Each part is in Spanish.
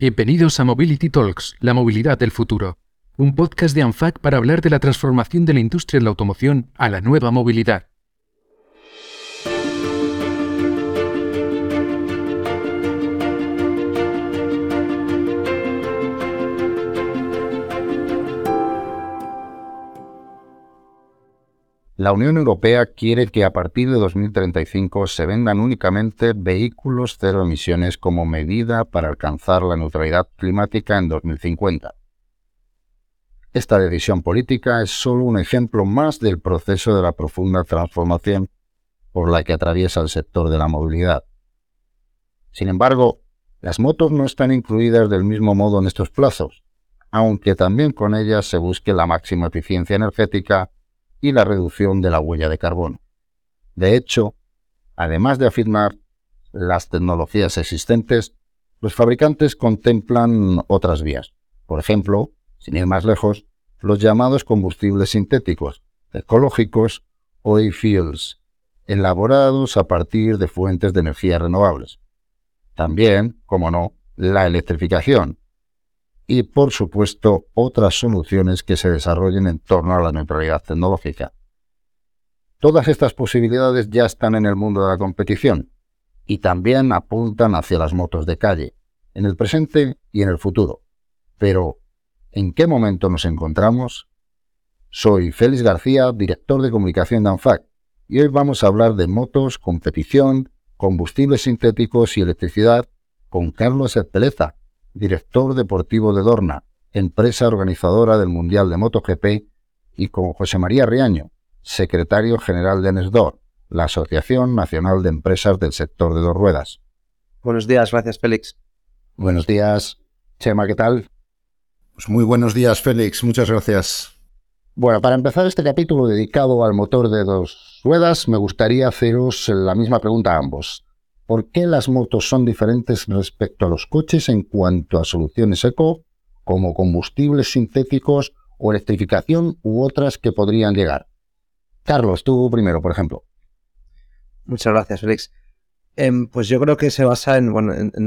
Bienvenidos a Mobility Talks, la movilidad del futuro, un podcast de ANFAC para hablar de la transformación de la industria de la automoción a la nueva movilidad. La Unión Europea quiere que a partir de 2035 se vendan únicamente vehículos cero emisiones como medida para alcanzar la neutralidad climática en 2050. Esta decisión política es solo un ejemplo más del proceso de la profunda transformación por la que atraviesa el sector de la movilidad. Sin embargo, las motos no están incluidas del mismo modo en estos plazos, aunque también con ellas se busque la máxima eficiencia energética y la reducción de la huella de carbono. De hecho, además de afirmar las tecnologías existentes, los fabricantes contemplan otras vías. Por ejemplo, sin ir más lejos, los llamados combustibles sintéticos, ecológicos o e-fuels, elaborados a partir de fuentes de energía renovables. También, como no, la electrificación, y, por supuesto, otras soluciones que se desarrollen en torno a la neutralidad tecnológica. Todas estas posibilidades ya están en el mundo de la competición y también apuntan hacia las motos de calle, en el presente y en el futuro. Pero, ¿en qué momento nos encontramos? Soy Félix García, director de comunicación de ANFAC, y hoy vamos a hablar de motos, competición, combustibles sintéticos y electricidad con Carlos Espeleza, director deportivo de Dorna, empresa organizadora del Mundial de MotoGP, y con José María Riaño, secretario general de NESDOR, la Asociación Nacional de Empresas del Sector de Dos Ruedas. Buenos días, gracias Félix. Buenos días, Chema, ¿qué tal? Pues muy buenos días, Félix, muchas gracias. Bueno, para empezar este capítulo dedicado al motor de dos ruedas, me gustaría haceros la misma pregunta a ambos. ¿Por qué las motos son diferentes respecto a los coches en cuanto a soluciones eco, como combustibles sintéticos o electrificación u otras que podrían llegar? Carlos, tú primero, por ejemplo. Muchas gracias, Félix. Em, pues yo creo que se basa en,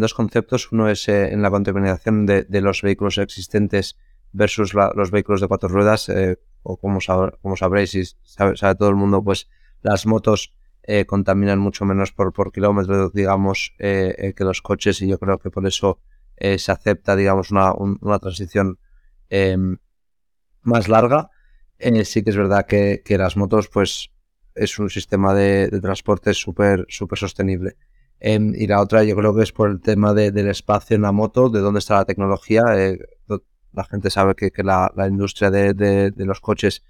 dos conceptos. Uno es eh, en la contaminación de, los vehículos existentes versus los vehículos de cuatro ruedas. Eh, o como, como sabréis y sabe, todo el mundo, pues las motos eh, contaminan mucho menos por, por kilómetro, digamos, eh, eh, que los coches y yo creo que por eso se acepta, digamos, una, una transición em, más larga. sí que es verdad que, que, las motos, pues, es un sistema de, transporte súper súper sostenible. Em, y la otra yo creo que es por el tema del espacio en la moto, de dónde está la tecnología. la gente sabe que, que la, la, industria de, de los coches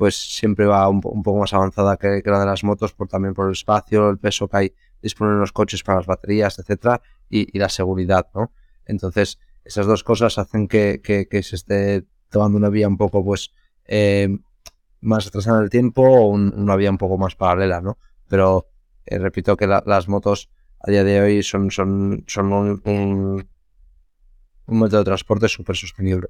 pues siempre va un, poco más avanzada que, la de las motos, por también por el espacio, el peso que hay disponible en los coches para las baterías, etcétera, y, la seguridad, ¿no? Entonces, esas dos cosas hacen que, se esté tomando una vía un poco, pues, eh, más atrasada en el tiempo o una vía un poco más paralela, ¿no? Pero eh, repito que las motos a día de hoy son, son, son un, un método de transporte súper sostenible.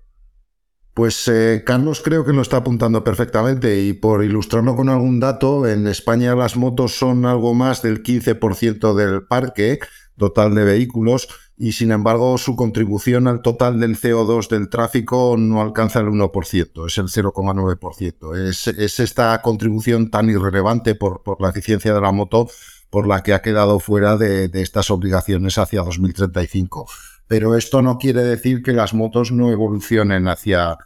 Pues eh, Carlos creo que lo está apuntando perfectamente y por ilustrarlo con algún dato, en España las motos son algo más del 15% del parque total de vehículos y sin embargo su contribución al total del CO2 del tráfico no alcanza el 1%, es el 0,9%. Es, es, esta contribución tan irrelevante por, por, la eficiencia de la moto por la que ha quedado fuera de, de estas obligaciones hacia 2035 pero esto no quiere decir que las motos no evolucionen hacia,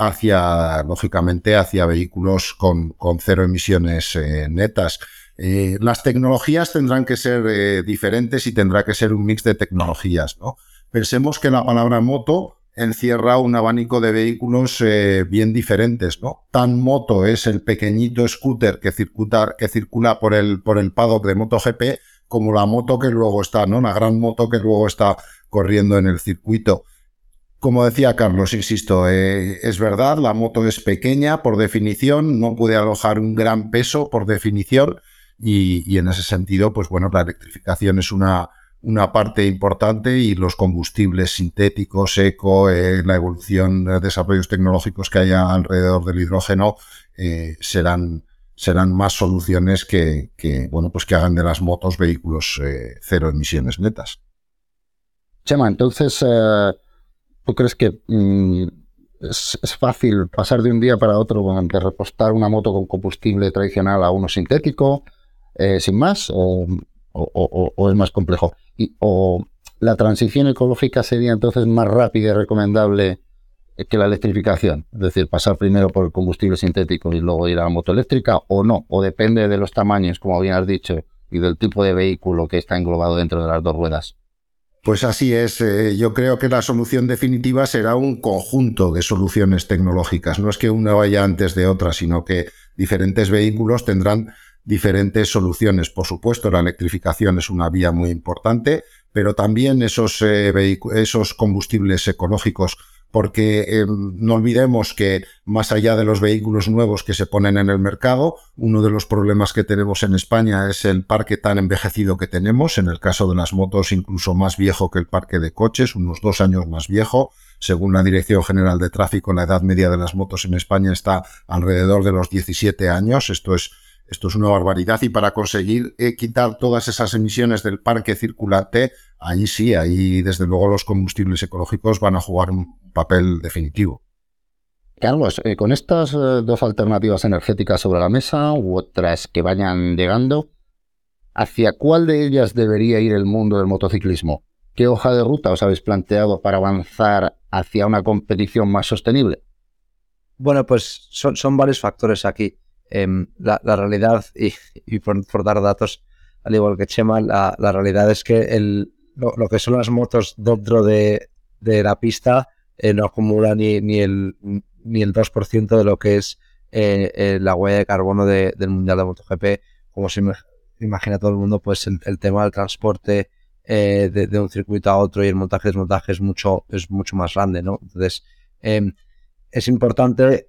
hacia lógicamente, hacia vehículos con, con cero emisiones eh, netas. Eh, las tecnologías tendrán que ser eh, diferentes y tendrá que ser un mix de tecnologías, ¿no? Pensemos que la palabra moto encierra un abanico de vehículos bien diferentes, ¿no? Tan moto es el pequeñito scooter que circula, que circula por el, por el paddock de MotoGP, como la moto que luego está, ¿no? La gran moto que luego está corriendo en el circuito. Como decía Carlos, insisto, eh, es verdad, la moto es pequeña por definición, no puede alojar un gran peso por definición y, en ese sentido, pues bueno, la electrificación es una, una parte importante y los combustibles sintéticos, eco, eh, la evolución de desarrollos tecnológicos que haya alrededor del hidrógeno eh, serán, serán más soluciones que, bueno, pues que hagan de las motos vehículos cero emisiones netas. Chema, entonces, ¿tú crees que mm, es, fácil pasar de un día para otro de repostar una moto con combustible tradicional a uno sintético, eh, sin más, o, es más complejo? Y, ¿O la transición ecológica sería entonces más rápida y recomendable que la electrificación? Es decir, pasar primero por el combustible sintético y luego ir a la moto eléctrica, o no, o depende de los tamaños, como bien has dicho, y del tipo de vehículo que está englobado dentro de las dos ruedas. Pues así es. Eh, yo creo que la solución definitiva será un conjunto de soluciones tecnológicas. No es que una vaya antes de otra, sino que diferentes vehículos tendrán diferentes soluciones. Por supuesto, la electrificación es una vía muy importante, pero también esos, eh, esos combustibles ecológicos porque eh, no olvidemos que más allá de los vehículos nuevos que se ponen en el mercado, uno de los problemas que tenemos en España es el parque tan envejecido que tenemos, en el caso de las motos incluso más viejo que el parque de coches, unos dos años más viejo. Según la Dirección General de Tráfico, la edad media de las motos en España está alrededor de los 17 años. Esto es esto es una barbaridad y para conseguir eh, quitar todas esas emisiones del parque circulante, ahí sí, ahí desde luego los combustibles ecológicos van a jugar un papel definitivo. Carlos, eh, con estas eh, dos alternativas energéticas sobre la mesa u otras que vayan llegando, ¿hacia cuál de ellas debería ir el mundo del motociclismo? ¿Qué hoja de ruta os habéis planteado para avanzar hacia una competición más sostenible? Bueno, pues son, son varios factores aquí. Em, la, realidad, y, por, dar datos, al igual que Chema, la, realidad es que el, lo, que son las motos dentro de, la pista eh, no acumula ni, ni, el, ni el 2% de lo que es eh, eh, la huella de carbono del Mundial de MotoGP. Como se imagina todo el mundo, pues el, tema del transporte de, de, un circuito a otro y el montaje desmontaje es mucho, es mucho más grande, ¿no? Entonces, em, es importante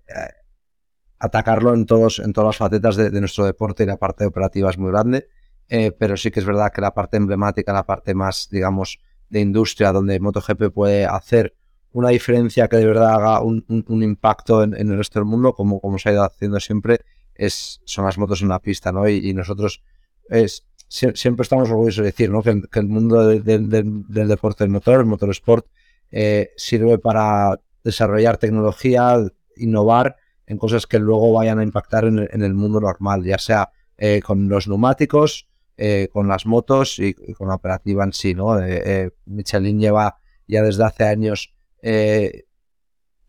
atacarlo en, todos, en todas las facetas de, nuestro deporte y la parte operativa es muy grande, eh, pero sí que es verdad que la parte emblemática, la parte más, digamos, de industria, donde MotoGP puede hacer una diferencia que de verdad haga un, impacto en, el resto del mundo, como, como se ha ido haciendo siempre, es, son las motos en la pista, ¿no? Y, nosotros es, siempre estamos orgullosos de decir, ¿no? Que, el mundo del deporte del motor, el motorsport, eh, sirve para desarrollar tecnología, innovar en cosas que luego vayan a impactar en, el mundo normal, ya sea eh, con los neumáticos, eh, con las motos y, con la operativa en sí. ¿no? Eh, Michelin lleva ya desde hace años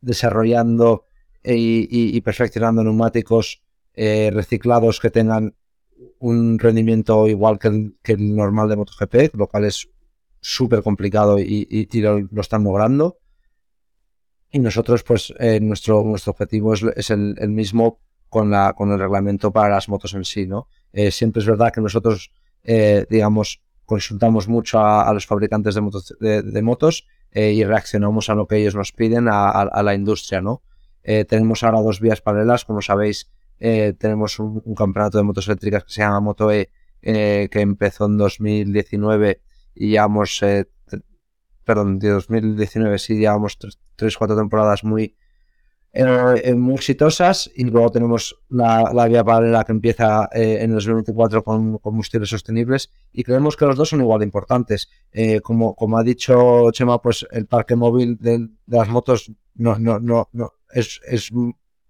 desarrollando y, perfeccionando neumáticos reciclados que tengan un rendimiento igual que el, normal de MotoGP, lo cual es súper complicado y, lo, están logrando. Y nosotros, pues, eh, nuestro, nuestro objetivo es, el, mismo con, la, con el reglamento para las motos en sí, ¿no? Eh, siempre es verdad que nosotros, eh, digamos, consultamos mucho a, los fabricantes de motos, de, motos y reaccionamos a lo que ellos nos piden a, la industria, ¿no? tenemos ahora dos vías paralelas, como sabéis, tenemos un, campeonato de motos eléctricas que se llama MotoE, que empezó en 2019 y llevamos perdón, de 2019 sí llevamos tres, cuatro temporadas muy, eh, eh, muy exitosas y luego tenemos la, la vía paralela que empieza eh, en el 2024 con combustibles sostenibles y creemos que los dos son igual de importantes. como, como ha dicho Chema, pues el parque móvil de, las motos no, no, no, no es, es,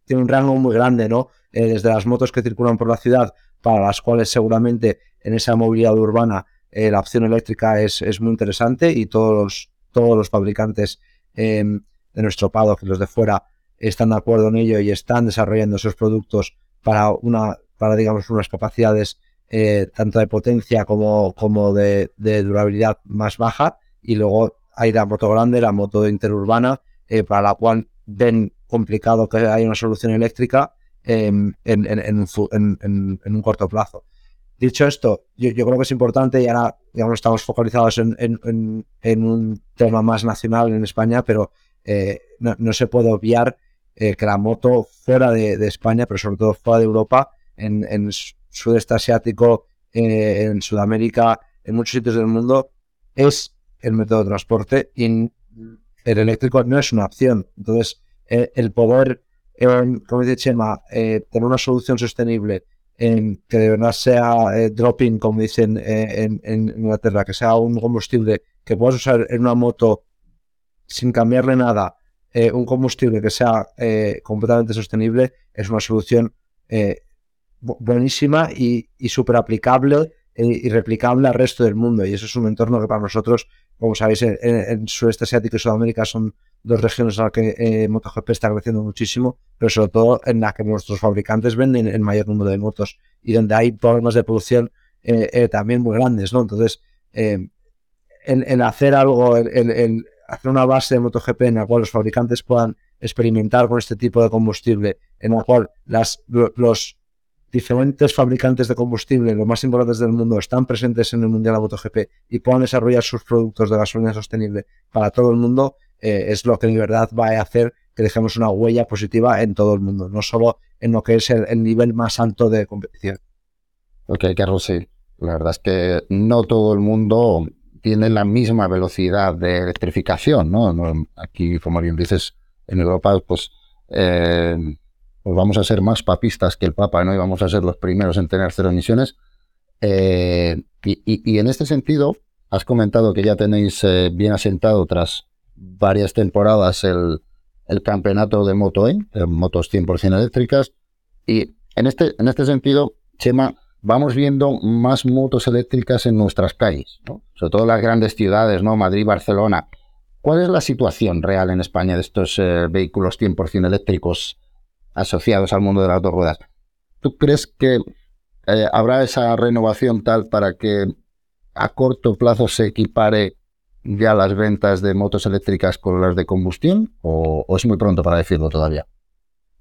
tiene un rango muy grande, ¿no? desde las motos que circulan por la ciudad, para las cuales seguramente en esa movilidad urbana eh, la opción eléctrica es, es, muy interesante y todos los, todos los fabricantes em, de nuestro paddock, los de fuera, están de acuerdo en ello y están desarrollando esos productos para una, para digamos, unas capacidades eh, tanto de potencia como, como de, durabilidad más baja. Y luego hay la moto grande, la moto interurbana, eh, para la cual ven complicado que haya una solución eléctrica em, en, en, un corto plazo. Dicho esto, yo, creo que es importante y ahora estamos focalizados en, un tema más nacional en España, pero eh, no, se puede obviar eh, que la moto fuera de, España, pero sobre todo fuera de Europa, en, en sudeste asiático, eh, en Sudamérica, en muchos sitios del mundo, es el método de transporte y el eléctrico no es una opción. Entonces, el poder, como dice Chema, tener una solución sostenible que de verdad sea eh, dropping, como dicen eh, en, Inglaterra, que sea un combustible que puedas usar en una moto sin cambiarle nada, eh, un combustible que sea completamente sostenible es una solución buenísima y, y súper aplicable y replicable al resto del mundo. Y eso es un entorno que para nosotros, como sabéis, en, en Sudeste Asiático y Sudamérica son dos regiones en las que eh, MotoGP está creciendo muchísimo, pero sobre todo en las que nuestros fabricantes venden el mayor número de motos y donde hay problemas de producción eh, eh, también muy grandes, ¿no? Entonces, en, hacer algo, en, hacer una base de MotoGP en la cual los fabricantes puedan experimentar con este tipo de combustible, en la cual las, los diferentes fabricantes de combustible, los más importantes del mundo, están presentes en el Mundial de MotoGP y puedan desarrollar sus productos de gasolina sostenible para todo el mundo, eh, es lo que en verdad va a hacer que dejemos una huella positiva en todo el mundo, no solo en lo que es el, nivel más alto de competición. Ok, Carlos, sí. La verdad es que no todo el mundo tiene la misma velocidad de electrificación, ¿no? aquí, como bien dices, en Europa, pues eh, pues vamos a ser más papistas que el Papa, ¿no? Y vamos a ser los primeros en tener cero emisiones. Eh, y, en este sentido, has comentado que ya tenéis eh, bien asentado tras varias temporadas el, campeonato de Moto E, motos 100% eléctricas. Y en este, en este sentido, Chema, vamos viendo más motos eléctricas en nuestras calles, ¿no? sobre todo en las grandes ciudades, ¿no? Madrid, Barcelona. ¿Cuál es la situación real en España de estos eh, vehículos 100% eléctricos asociados al mundo de las dos ruedas. ¿Tú crees que eh, habrá esa renovación tal para que a corto plazo se equipare ya las ventas de motos eléctricas con las de combustión o, es muy pronto para decirlo todavía?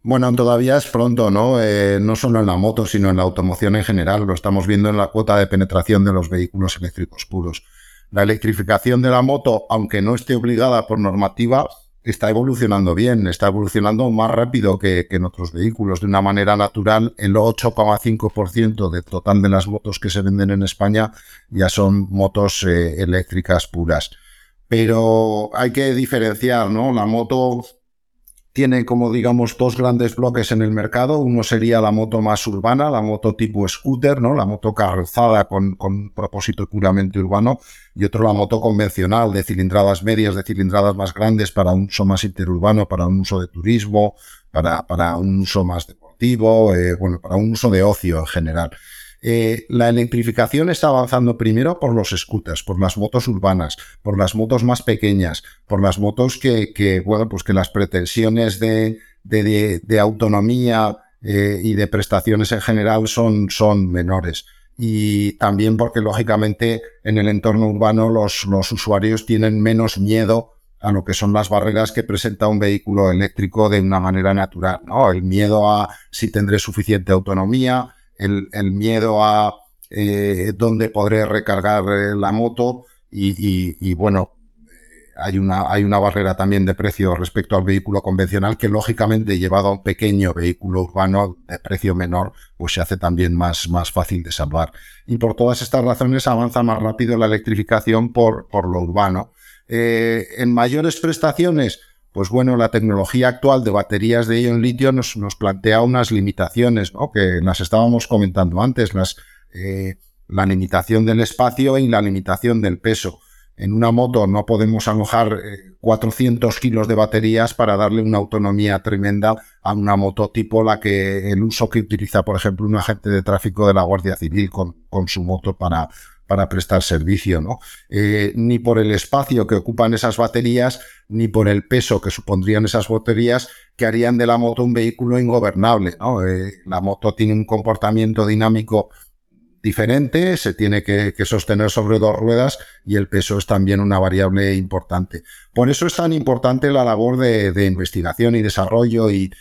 Bueno, todavía es pronto, ¿no? Eh, no solo en la moto, sino en la automoción en general. Lo estamos viendo en la cuota de penetración de los vehículos eléctricos puros. La electrificación de la moto, aunque no esté obligada por normativa, está evolucionando bien, está evolucionando más rápido que, en otros vehículos, de una manera natural. El 8,5% del total de las motos que se venden en España ya son motos eh, eléctricas puras. Pero hay que diferenciar, ¿no? La moto tiene como digamos dos grandes bloques en el mercado. Uno sería la moto más urbana, la moto tipo scooter, ¿no? La moto calzada con, con propósito puramente urbano. Y otro la moto convencional de cilindradas medias, de cilindradas más grandes para un uso más interurbano, para un uso de turismo, para, para un uso más deportivo, eh, bueno, para un uso de ocio en general. Eh, la electrificación está avanzando primero por los scooters, por las motos urbanas, por las motos más pequeñas, por las motos que, bueno, pues que las pretensiones de, autonomía eh, y de prestaciones en general son, son menores. Y también porque, lógicamente, en el entorno urbano los, los usuarios tienen menos miedo a lo que son las barreras que presenta un vehículo eléctrico de una manera natural, ¿no? El miedo a si tendré suficiente autonomía, el, miedo a eh, dónde podré recargar eh, la moto y, bueno, hay una, hay una barrera también de precio respecto al vehículo convencional que lógicamente llevado a un pequeño vehículo urbano de precio menor, pues se hace también más, más fácil de salvar. Y por todas estas razones avanza más rápido la electrificación por, por lo urbano. Eh, en mayores prestaciones, pues bueno, la tecnología actual de baterías de ion litio nos, plantea unas limitaciones, ¿no? que las estábamos comentando antes, las, eh, la limitación del espacio y la limitación del peso. En una moto no podemos alojar 400 eh, kilos de baterías para darle una autonomía tremenda a una moto tipo la que el uso que utiliza, por ejemplo, un agente de tráfico de la Guardia Civil con su moto para, para prestar servicio, ¿no? Eh, ni por el espacio que ocupan esas baterías, ni por el peso que supondrían esas baterías, que harían de la moto un vehículo ingobernable, ¿no? Eh, la moto tiene un comportamiento dinámico diferente, se tiene que, sostener sobre dos ruedas y el peso es también una variable importante. Por eso es tan importante la labor de, investigación y desarrollo y,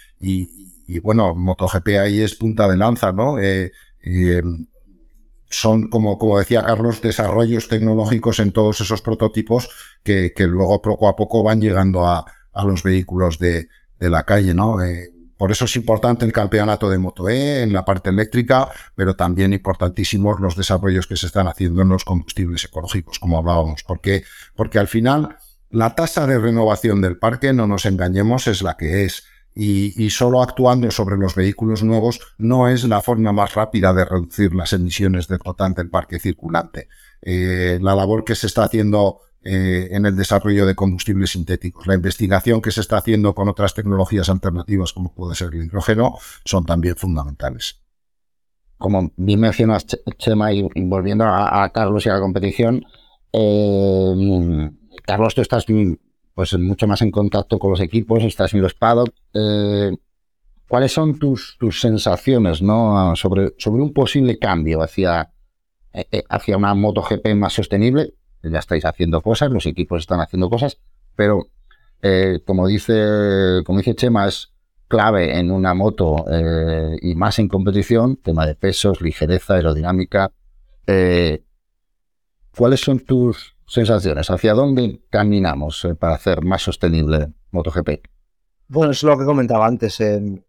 bueno, MotoGP ahí es punta de lanza, ¿no? Eh, son, como, como decía Carlos, desarrollos tecnológicos en todos esos prototipos que, que luego poco a poco van llegando a, a los vehículos de, de la calle, ¿no? Eh, por eso es importante el campeonato de Moto E en la parte eléctrica, pero también importantísimos los desarrollos que se están haciendo en los combustibles ecológicos, como hablábamos, porque, porque al final la tasa de renovación del parque, no nos engañemos, es la que es y, solo actuando sobre los vehículos nuevos no es la forma más rápida de reducir las emisiones de total del parque circulante. Eh, la labor que se está haciendo eh, en el desarrollo de combustibles sintéticos. La investigación que se está haciendo con otras tecnologías alternativas, como puede ser el hidrógeno, son también fundamentales. Como bien mencionas, Chema, y volviendo a, Carlos y a la competición, eh, Carlos, tú estás pues, mucho más en contacto con los equipos, estás en los paddock. Eh, ¿Cuáles son tus, sensaciones ¿no? sobre, sobre un posible cambio hacia, hacia una MotoGP más sostenible? ya estáis haciendo cosas, los equipos están haciendo cosas, pero eh, como dice como dice Chema, es clave en una moto eh, y más en competición, tema de pesos, ligereza, aerodinámica. Eh, ¿Cuáles son tus sensaciones? ¿Hacia dónde caminamos para hacer más sostenible MotoGP? Bueno, es lo que comentaba antes. el,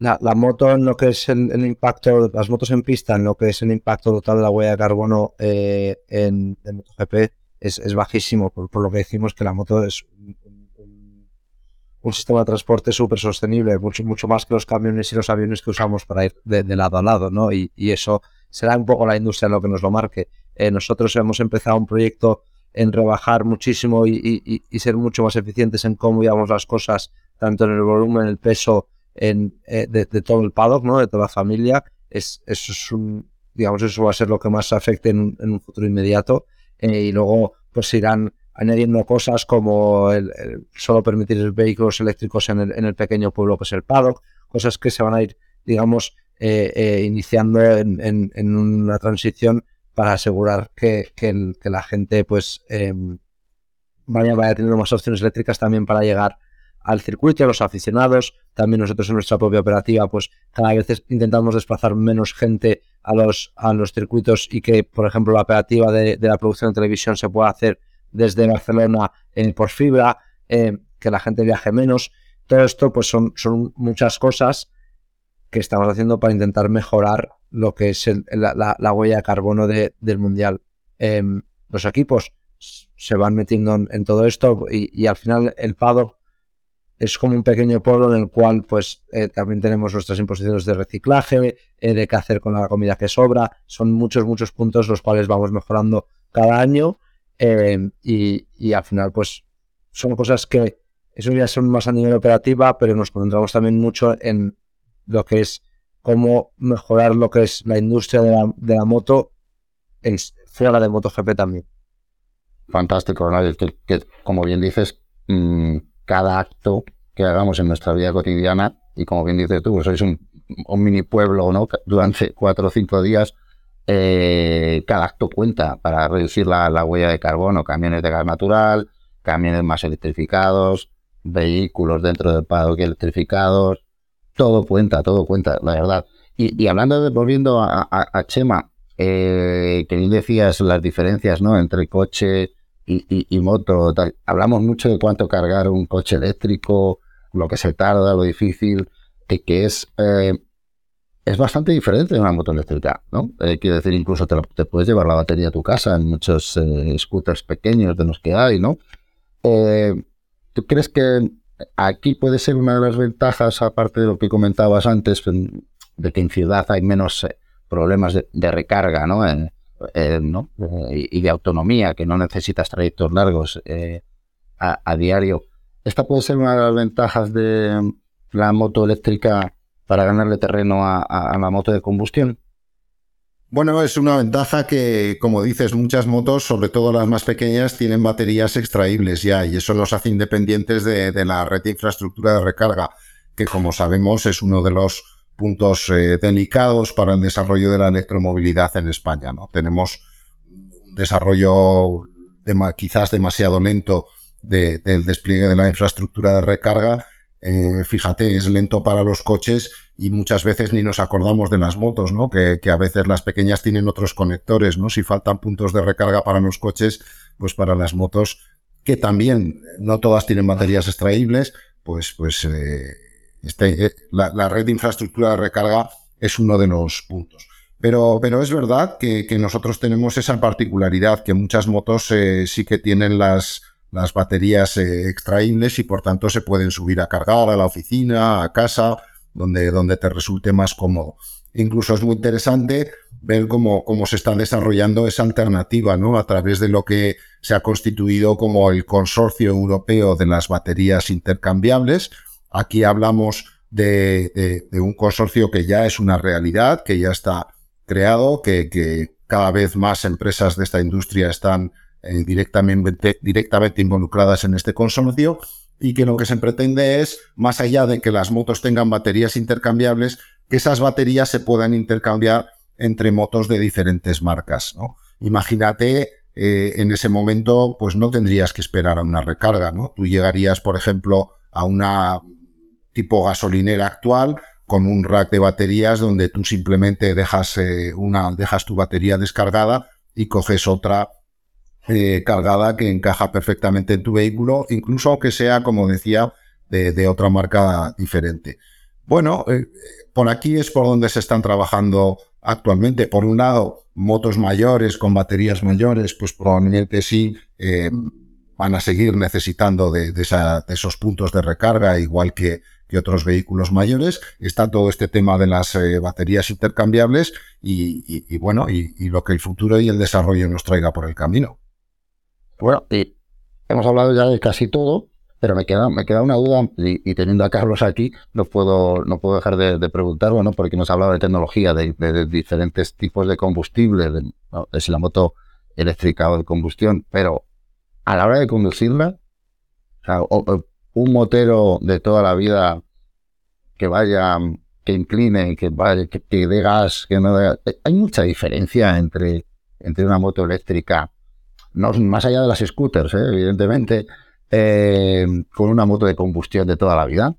la, moto en que es el, impacto, las motos en pista en lo que es el impacto total de la huella de carbono eh, en, MotoGP es, bajísimo, por, lo que decimos que la moto es un, sistema de transporte súper sostenible, mucho, mucho más que los camiones y los aviones que usamos para ir de, lado a lado, ¿no? Y, eso será un poco la industria lo que nos lo marque. Eh, nosotros hemos empezado un proyecto en rebajar muchísimo y, ser mucho más eficientes en cómo llevamos las cosas, tanto en el volumen, el peso, en, eh, de, todo el paddock, ¿no? de toda la familia, es, eso es un, digamos, eso va a ser lo que más afecte en, un futuro inmediato. Eh, y luego, pues irán añadiendo cosas como el, solo permitir vehículos eléctricos en el, en el, pequeño pueblo que es el paddock, cosas que se van a ir, digamos, eh, iniciando en, en, una transición para asegurar que, que, la gente pues em, vaya, teniendo más opciones eléctricas también para llegar al circuito, a los aficionados. También nosotros en nuestra propia operativa, pues cada vez intentamos desplazar menos gente a los, a los circuitos y que, por ejemplo, la operativa de, la producción de televisión se pueda hacer desde Barcelona en por fibra, eh, que la gente viaje menos. Todo esto, pues son, son muchas cosas que estamos haciendo para intentar mejorar lo que es la, huella de carbono del mundial. Em, los equipos se van metiendo en, todo esto y, y, al final el paddock es como un pequeño pueblo en el cual pues eh, también tenemos nuestras imposiciones de reciclaje, eh, de qué hacer con la comida que sobra, son muchos, muchos puntos los cuales vamos mejorando cada año eh, y, al final pues son cosas que eso ya son más a nivel operativa, pero nos concentramos también mucho en lo que es cómo mejorar lo que es la industria de la, de la moto en, fuera de MotoGP también. Fantástico, que, que como bien dices, mm, cada acto que hagamos en nuestra vida cotidiana, y como bien dices tú, pues sois un, mini pueblo, ¿no? Durante cuatro o cinco días, eh, cada acto cuenta para reducir la, huella de carbono, camiones de gas natural, camiones más electrificados, vehículos dentro del paddock electrificados, todo cuenta, todo cuenta, la verdad. Y, hablando de, volviendo a, Chema, eh, que decías las diferencias, ¿no? Entre coche y, moto, hablamos mucho de cuánto cargar un coche eléctrico, lo que se tarda, lo difícil, que, que es, eh, es bastante diferente de una moto eléctrica, ¿no? Eh, quiero decir, incluso te, puedes llevar la batería a tu casa en muchos eh, scooters pequeños de los que hay, ¿no? ¿Tú crees que aquí puede ser una de las ventajas, aparte de lo que comentabas antes, de que en ciudad hay menos problemas de, recarga, ¿no? Eh, ¿no? Eh, y de autonomía, que no necesitas trayectos largos eh, a, diario. Esta puede ser una de las ventajas de la moto eléctrica para ganarle terreno a, la moto de combustión. Bueno, es una ventaja que, como dices, muchas motos, sobre todo las más pequeñas, tienen baterías extraíbles ya y eso los hace independientes de la red de infraestructura de recarga, que como sabemos es uno de los puntos eh, delicados para el desarrollo de la electromovilidad en España. ¿no? Tenemos un desarrollo quizás demasiado lento del despliegue de la infraestructura de recarga. Eh, fíjate, es lento para los coches y muchas veces ni nos acordamos de las motos, ¿no? Que, que, a veces las pequeñas tienen otros conectores, ¿no? Si faltan puntos de recarga para los coches, pues para las motos, que también no todas tienen baterías extraíbles, pues, pues eh, este, eh, la, red de infraestructura de recarga es uno de los puntos. Pero, pero es verdad que, nosotros tenemos esa particularidad, que muchas motos sí que tienen las, las baterías eh, extraíbles y por tanto se pueden subir a cargar a la oficina, a casa, donde, donde te resulte más cómodo. Incluso es muy interesante ver cómo, cómo se está desarrollando esa alternativa, ¿no? A través de lo que se ha constituido como el Consorcio Europeo de las Baterías Intercambiables. Aquí hablamos de, un consorcio que ya es una realidad, que ya está creado, que, cada vez más empresas de esta industria están eh, directamente, involucradas en este consorcio y que lo que se pretende es, más allá de que las motos tengan baterías intercambiables, que esas baterías se puedan intercambiar entre motos de diferentes marcas. Imagínate, eh, en ese momento, pues no tendrías que esperar a una recarga, ¿no? Tú llegarías, por ejemplo, a una tipo gasolinera actual con un rack de baterías donde tú simplemente dejas, eh, una, dejas tu batería descargada y coges otra eh, cargada que encaja perfectamente en tu vehículo, incluso aunque sea, como decía, de, otra marca diferente. Bueno, por aquí es por donde se están trabajando actualmente. Por un lado, motos mayores con baterías mayores, pues probablemente sí eh, van a seguir necesitando de, esos puntos de recarga, igual que, otros vehículos mayores. Está todo este tema de las eh, baterías intercambiables y, bueno, y, lo que el futuro y el desarrollo nos traiga por el camino. Bueno, y hemos hablado ya de casi todo. Pero me queda, me queda una duda, y, teniendo a Carlos aquí, no puedo, no puedo dejar de, preguntar, bueno, porque nos ha hablado de tecnología, de, diferentes tipos de combustible, de, si la moto eléctrica o de combustión, pero a la hora de conducirla, un motero de toda la vida que vaya, que incline, que vaya, que, dé gas, que no dé, hay mucha diferencia entre, entre una moto eléctrica, no, más allá de las scooters, ¿eh? evidentemente, eh, con una moto de combustión de toda la vida.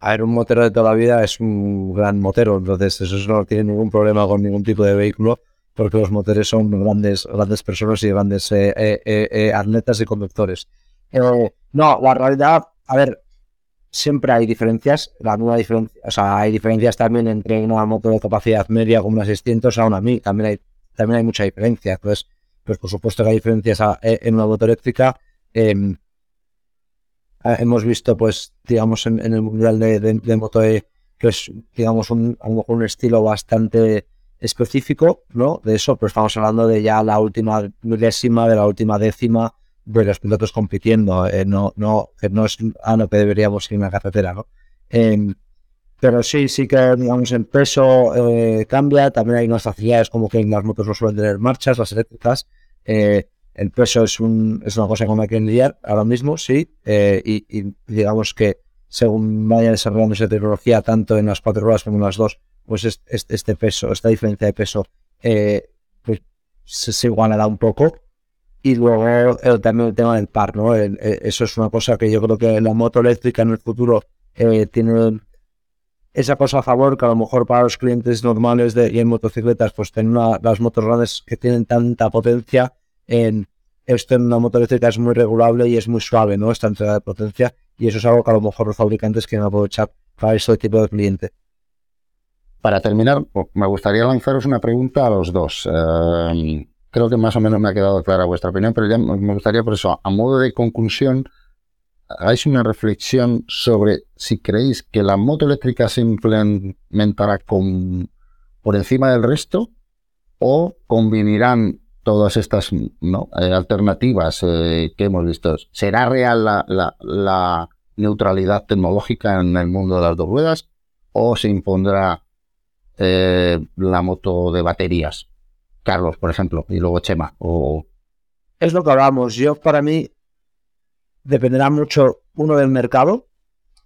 A ver, un motero de toda la vida es un gran motero, entonces eso no tiene ningún problema con ningún tipo de vehículo, porque los motores son grandes, grandes personas y grandes eh, eh, atletas y conductores. no, la realidad, a ver, siempre hay diferencias, la nueva diferencia, o sea, hay diferencias también entre una moto de capacidad media como una 600 a una 1000, también hay, también hay mucha diferencia, entonces, pues por supuesto que hay diferencias en una moto eléctrica, em, hemos visto, pues, digamos, en, el mundial de, moto que es, digamos, un, a lo mejor un estilo bastante específico, ¿no? De eso, pues estamos hablando de ya la última milésima, de la última décima de los pilotos compitiendo, eh, no, no, no es ah, no, que deberíamos ir en la carretera, ¿no? Em, pero sí, sí que, digamos, el peso eh, cambia, también hay unas facilidades como que en las motos no suelen tener marchas, las eléctricas, eh, el peso es, un, es una cosa con la que lidiar ahora mismo, sí, eh, y, digamos que según vaya desarrollando esa tecnología, tanto en las cuatro ruedas como en las dos, pues este, peso, esta diferencia de peso, eh, pues se, igualará un poco. Y luego también el tema del par, ¿no? eso es una cosa que yo creo que la moto eléctrica en el futuro eh, tiene esa cosa a favor que a lo mejor para los clientes normales de, y en motocicletas, pues tener las motos grandes que tienen tanta potencia en esto en una moto eléctrica es muy regulable y es muy suave, ¿no? Esta entrega de potencia y eso es algo que a lo mejor los fabricantes quieren aprovechar para ese tipo de cliente. Para terminar, me gustaría lanzaros una pregunta a los dos. Eh, creo que más o menos me ha quedado clara vuestra opinión, pero ya me gustaría por eso, a modo de conclusión, hagáis una reflexión sobre si creéis que la moto eléctrica se implementará por encima del resto o combinarán todas estas. Eh, alternativas eh, que hemos visto. ¿Será real la, neutralidad tecnológica en el mundo de las dos ruedas o se impondrá eh, la moto de baterías? Carlos, por ejemplo, y luego Chema. Es lo que hablamos. Yo, para mí, dependerá mucho, uno, del mercado,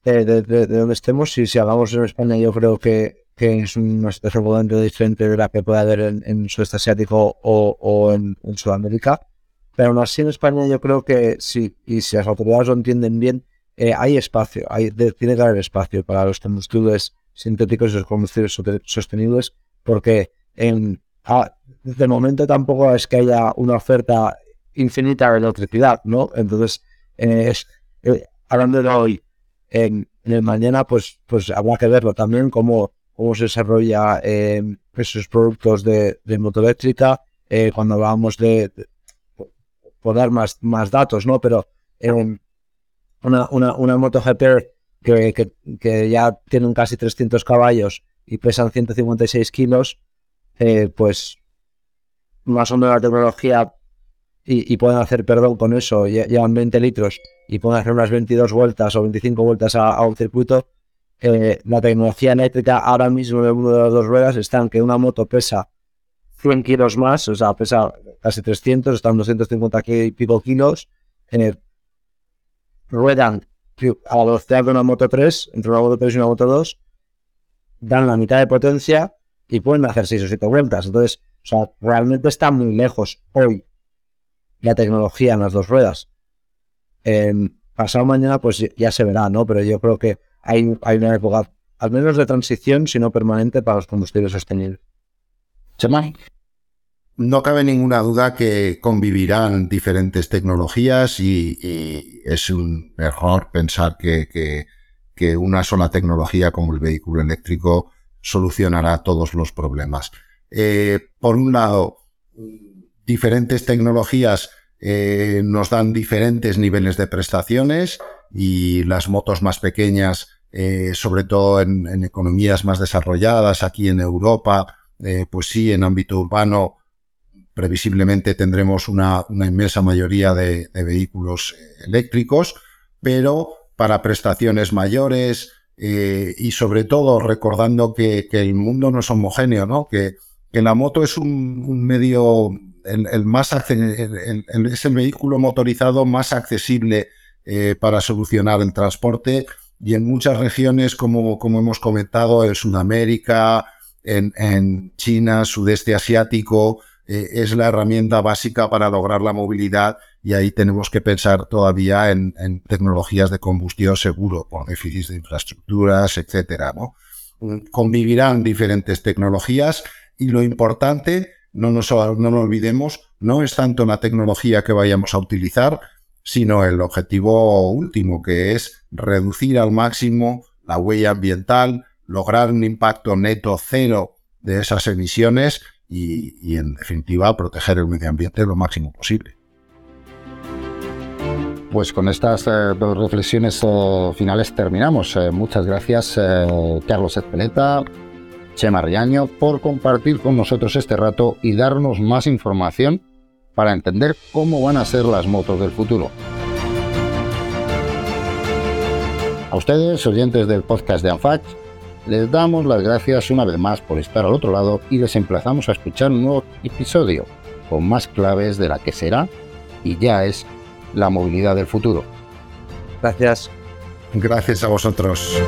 de, de, donde estemos. Si, si hablamos en España, yo creo que que es una situación diferente de la que puede haber en, en sudeste asiático o, en, Sudamérica. Pero aún así en España yo creo que sí, y si las autoridades lo entienden bien, eh, hay espacio, hay, tiene que haber espacio para los combustibles sintéticos y los combustibles sostenibles, porque en, de momento tampoco es que haya una oferta infinita de electricidad, ¿no? Entonces, eh, hablando de hoy, en, el mañana, pues, pues habrá que verlo también como cómo se desarrolla eh, esos productos de, de moto eléctrica, eh, cuando hablamos de, por dar más, más datos, ¿no? Pero una, una, una moto GP que, que, ya tienen casi 300 caballos y pesan 156 kilos, pues más o menos la tecnología y, pueden hacer, perdón, con eso, llevan 20 litros y pueden hacer unas 22 vueltas o 25 vueltas a, un circuito, eh, la tecnología eléctrica ahora mismo en el mundo de las dos ruedas está en que una moto pesa 100 kilos más, o sea, pesa casi 300, están 250 y pico kilos, eh, ruedan a la velocidad de una moto 3, entre una moto 3 y una moto 2, dan la mitad de potencia y pueden hacer 6 o 7 vueltas. Entonces, o sea, realmente está muy lejos hoy la tecnología en las dos ruedas. pasado mañana, pues ya se verá, ¿no? Pero yo creo que hay, hay una época, al menos de transición, si no permanente, para los combustibles sostenibles. No cabe ninguna duda que convivirán diferentes tecnologías y, es un error pensar que, que, una sola tecnología como el vehículo eléctrico solucionará todos los problemas. Eh, por un lado, diferentes tecnologías eh, nos dan diferentes niveles de prestaciones y las motos más pequeñas, eh, sobre todo en, economías más desarrolladas, aquí en Europa, eh, pues sí, en ámbito urbano, previsiblemente tendremos una, inmensa mayoría de, vehículos eléctricos, pero para prestaciones mayores y sobre todo recordando que, el mundo no es homogéneo, ¿no? Que, que la moto es un medio es el vehículo motorizado más accesible eh, para solucionar el transporte y en muchas regiones, como, como hemos comentado, en Sudamérica, en, China, sudeste asiático, eh, es la herramienta básica para lograr la movilidad y ahí tenemos que pensar todavía en, tecnologías de combustión seguro, con déficits de infraestructuras, etcétera. ¿no? Convivirán diferentes tecnologías y lo importante no nos, no olvidemos, no es tanto la tecnología que vayamos a utilizar, sino el objetivo último, que es reducir al máximo la huella ambiental, lograr un impacto neto cero de esas emisiones y, en definitiva, proteger el medio ambiente lo máximo posible. Pues con estas eh, reflexiones eh, finales terminamos. Eh, muchas gracias, Carlos Espeleta, Chema Riaño, por compartir con nosotros este rato y darnos más información para entender cómo van a ser las motos del futuro. A ustedes, oyentes del podcast de Anfach, les damos las gracias una vez más por estar al otro lado y les emplazamos a escuchar un nuevo episodio con más claves de la que será y ya es la movilidad del futuro. Gracias. Gracias a vosotros.